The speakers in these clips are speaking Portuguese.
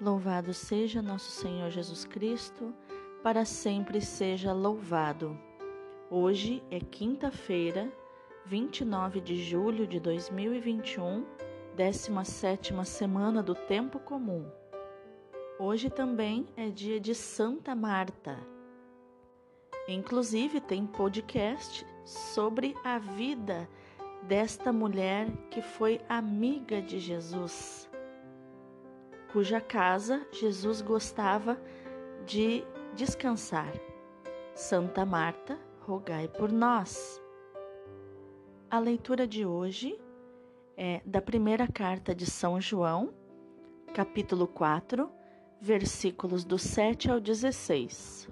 Louvado seja nosso Senhor Jesus Cristo, para sempre seja louvado. Hoje é quinta-feira, 29 de julho de 2021, 17 semana do Tempo Comum. Hoje também é dia de Santa Marta. Inclusive tem podcast sobre a vida desta mulher que foi amiga de Jesus cuja casa Jesus gostava de descansar. Santa Marta, rogai por nós. A leitura de hoje é da primeira carta de São João, capítulo 4, versículos do 7 ao 16.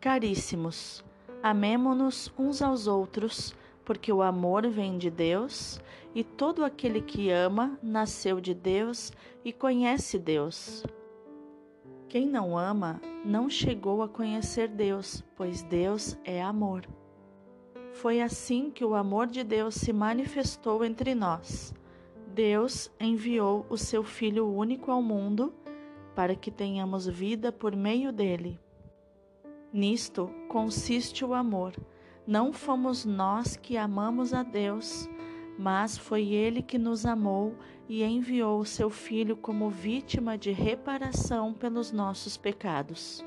Caríssimos, amemo-nos uns aos outros porque o amor vem de Deus e todo aquele que ama nasceu de Deus e conhece Deus. Quem não ama não chegou a conhecer Deus, pois Deus é amor. Foi assim que o amor de Deus se manifestou entre nós. Deus enviou o seu Filho único ao mundo para que tenhamos vida por meio dele. Nisto consiste o amor não fomos nós que amamos a Deus, mas foi Ele que nos amou e enviou o seu Filho como vítima de reparação pelos nossos pecados.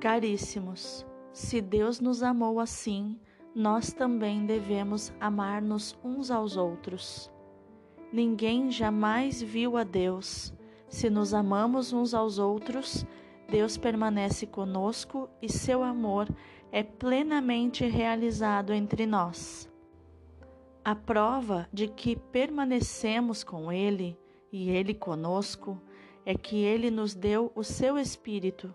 Caríssimos, se Deus nos amou assim, nós também devemos amar-nos uns aos outros. Ninguém jamais viu a Deus. Se nos amamos uns aos outros, Deus permanece conosco e seu amor é plenamente realizado entre nós. A prova de que permanecemos com Ele e Ele conosco é que Ele nos deu o seu Espírito.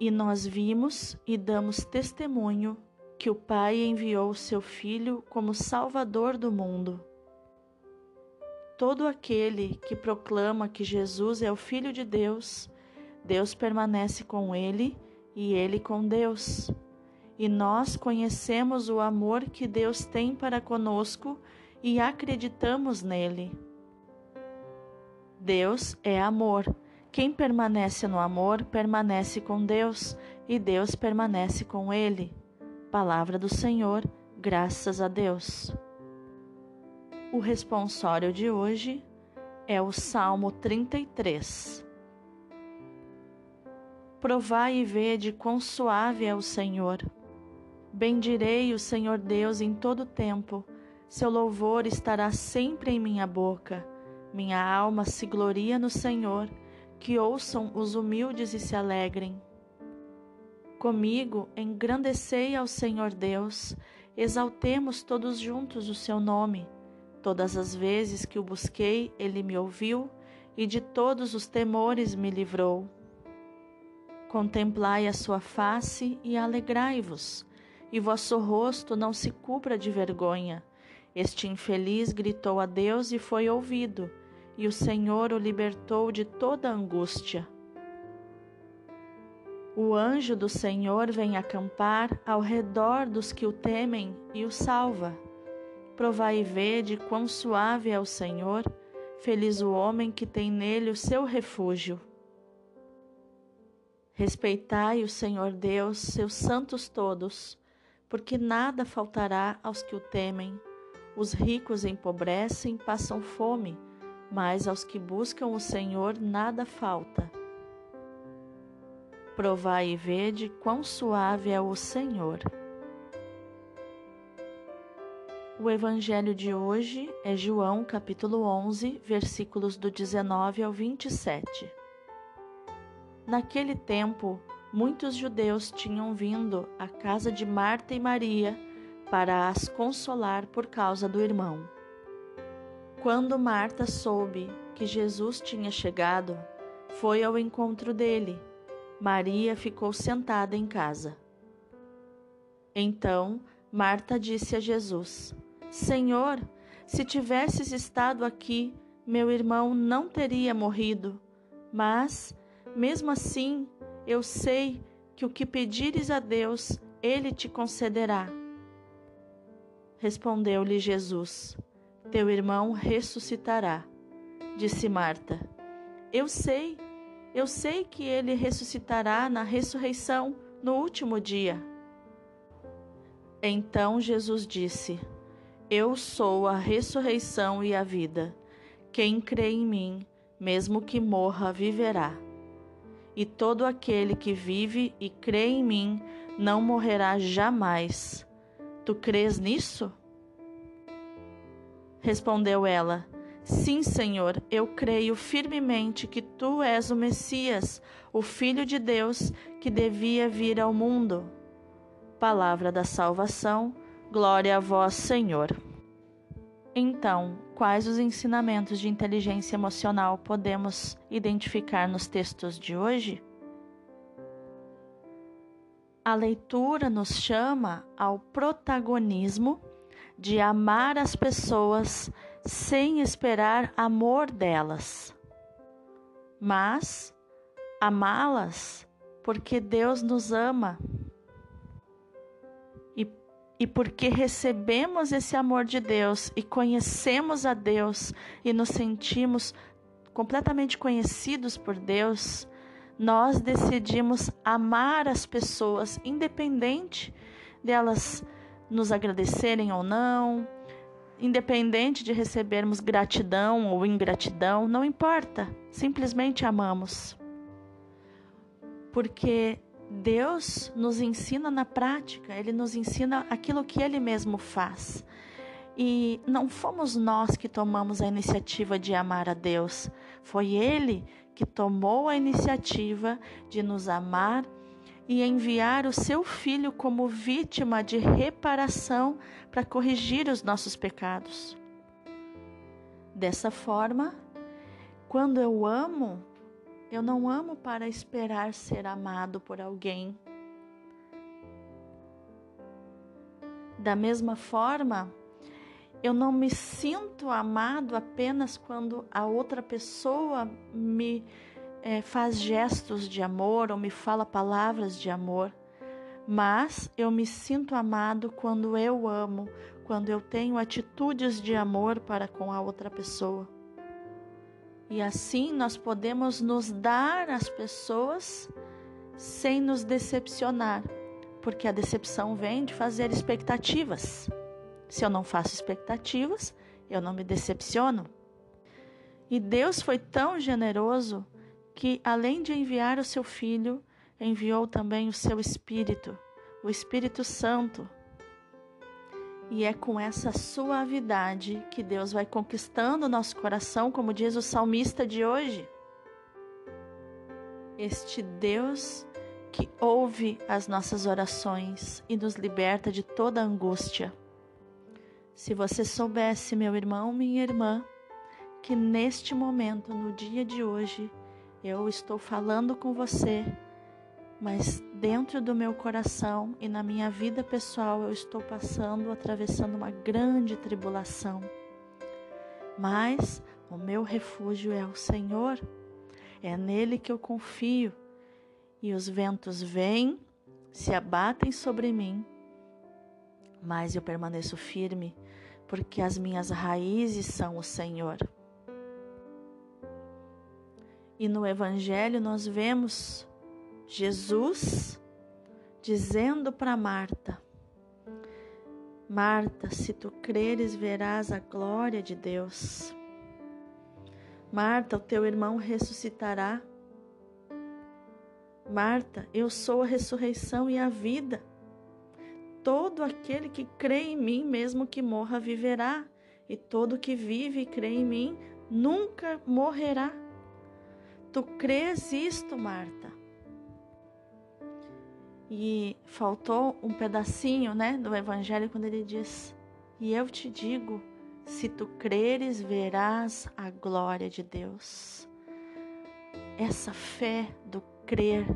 E nós vimos e damos testemunho que o Pai enviou o seu Filho como Salvador do mundo. Todo aquele que proclama que Jesus é o Filho de Deus, Deus permanece com ele e ele com Deus. E nós conhecemos o amor que Deus tem para conosco e acreditamos nele. Deus é amor. Quem permanece no amor permanece com Deus e Deus permanece com ele. Palavra do Senhor, graças a Deus. O responsório de hoje é o Salmo 33. Provai e vede quão suave é o Senhor. Bendirei o Senhor Deus em todo tempo, seu louvor estará sempre em minha boca. Minha alma se gloria no Senhor, que ouçam os humildes e se alegrem. Comigo engrandecei ao Senhor Deus, exaltemos todos juntos o seu nome. Todas as vezes que o busquei, ele me ouviu e de todos os temores me livrou. Contemplai a sua face e alegrai-vos, e vosso rosto não se cubra de vergonha. Este infeliz gritou a Deus e foi ouvido, e o Senhor o libertou de toda angústia. O anjo do Senhor vem acampar ao redor dos que o temem e o salva. Provai e vede quão suave é o Senhor, feliz o homem que tem nele o seu refúgio. Respeitai o Senhor Deus, seus santos todos, porque nada faltará aos que o temem. Os ricos empobrecem, passam fome, mas aos que buscam o Senhor nada falta. Provai e vede quão suave é o Senhor. O evangelho de hoje é João capítulo 11, versículos do 19 ao 27. Naquele tempo, muitos judeus tinham vindo à casa de Marta e Maria para as consolar por causa do irmão. Quando Marta soube que Jesus tinha chegado, foi ao encontro dele. Maria ficou sentada em casa. Então Marta disse a Jesus: Senhor, se tivesses estado aqui, meu irmão não teria morrido. Mas mesmo assim, eu sei que o que pedires a Deus, ele te concederá. Respondeu-lhe Jesus: Teu irmão ressuscitará. Disse Marta: Eu sei, eu sei que ele ressuscitará na ressurreição no último dia. Então Jesus disse: Eu sou a ressurreição e a vida. Quem crê em mim, mesmo que morra, viverá. E todo aquele que vive e crê em mim não morrerá jamais. Tu crês nisso? Respondeu ela: Sim, Senhor, eu creio firmemente que tu és o Messias, o Filho de Deus que devia vir ao mundo. Palavra da salvação, glória a vós, Senhor. Então, quais os ensinamentos de inteligência emocional podemos identificar nos textos de hoje? A leitura nos chama ao protagonismo de amar as pessoas sem esperar amor delas, mas amá-las porque Deus nos ama e porque recebemos esse amor de Deus e conhecemos a Deus e nos sentimos completamente conhecidos por Deus, nós decidimos amar as pessoas, independente delas nos agradecerem ou não, independente de recebermos gratidão ou ingratidão, não importa, simplesmente amamos. Porque Deus nos ensina na prática, Ele nos ensina aquilo que Ele mesmo faz. E não fomos nós que tomamos a iniciativa de amar a Deus, foi Ele que tomou a iniciativa de nos amar e enviar o seu filho como vítima de reparação para corrigir os nossos pecados. Dessa forma, quando eu amo, eu não amo para esperar ser amado por alguém. Da mesma forma, eu não me sinto amado apenas quando a outra pessoa me é, faz gestos de amor ou me fala palavras de amor, mas eu me sinto amado quando eu amo, quando eu tenho atitudes de amor para com a outra pessoa. E assim nós podemos nos dar às pessoas sem nos decepcionar, porque a decepção vem de fazer expectativas. Se eu não faço expectativas, eu não me decepciono. E Deus foi tão generoso que, além de enviar o seu Filho, enviou também o seu Espírito, o Espírito Santo. E é com essa suavidade que Deus vai conquistando o nosso coração, como diz o salmista de hoje. Este Deus que ouve as nossas orações e nos liberta de toda angústia. Se você soubesse, meu irmão, minha irmã, que neste momento, no dia de hoje, eu estou falando com você, mas dentro do meu coração e na minha vida pessoal eu estou passando, atravessando uma grande tribulação. Mas o meu refúgio é o Senhor, é nele que eu confio, e os ventos vêm, se abatem sobre mim, mas eu permaneço firme, porque as minhas raízes são o Senhor. E no Evangelho nós vemos Jesus dizendo para Marta: Marta, se tu creres, verás a glória de Deus. Marta, o teu irmão ressuscitará. Marta, eu sou a ressurreição e a vida. Todo aquele que crê em mim, mesmo que morra, viverá, e todo que vive e crê em mim nunca morrerá. Tu crês isto, Marta? E faltou um pedacinho, né, do evangelho quando ele diz: "E eu te digo, se tu creres, verás a glória de Deus." Essa fé do crer,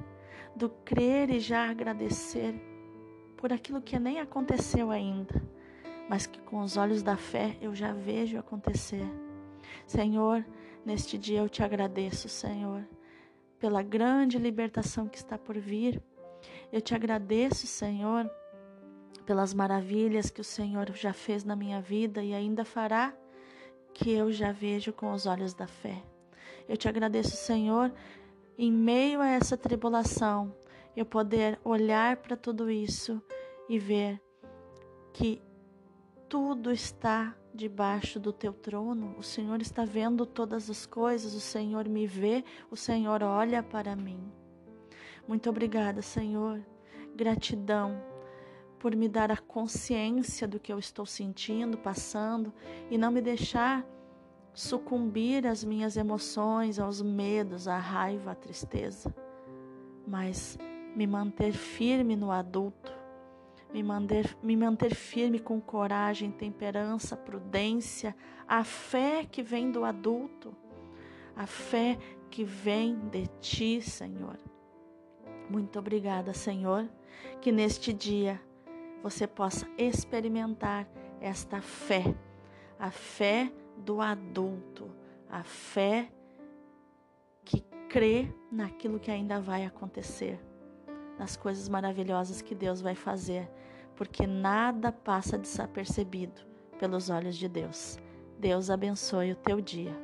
do crer e já agradecer por aquilo que nem aconteceu ainda, mas que com os olhos da fé eu já vejo acontecer. Senhor, neste dia eu te agradeço, Senhor, pela grande libertação que está por vir. Eu te agradeço, Senhor, pelas maravilhas que o Senhor já fez na minha vida e ainda fará, que eu já vejo com os olhos da fé. Eu te agradeço, Senhor, em meio a essa tribulação, eu poder olhar para tudo isso e ver que tudo está debaixo do teu trono. O Senhor está vendo todas as coisas, o Senhor me vê, o Senhor olha para mim. Muito obrigada, Senhor. Gratidão por me dar a consciência do que eu estou sentindo, passando e não me deixar sucumbir às minhas emoções, aos medos, à raiva, à tristeza, mas me manter firme no adulto, me manter, me manter firme com coragem, temperança, prudência, a fé que vem do adulto, a fé que vem de ti, Senhor. Muito obrigada, Senhor, que neste dia você possa experimentar esta fé, a fé do adulto, a fé que crê naquilo que ainda vai acontecer, nas coisas maravilhosas que Deus vai fazer, porque nada passa desapercebido pelos olhos de Deus. Deus abençoe o teu dia.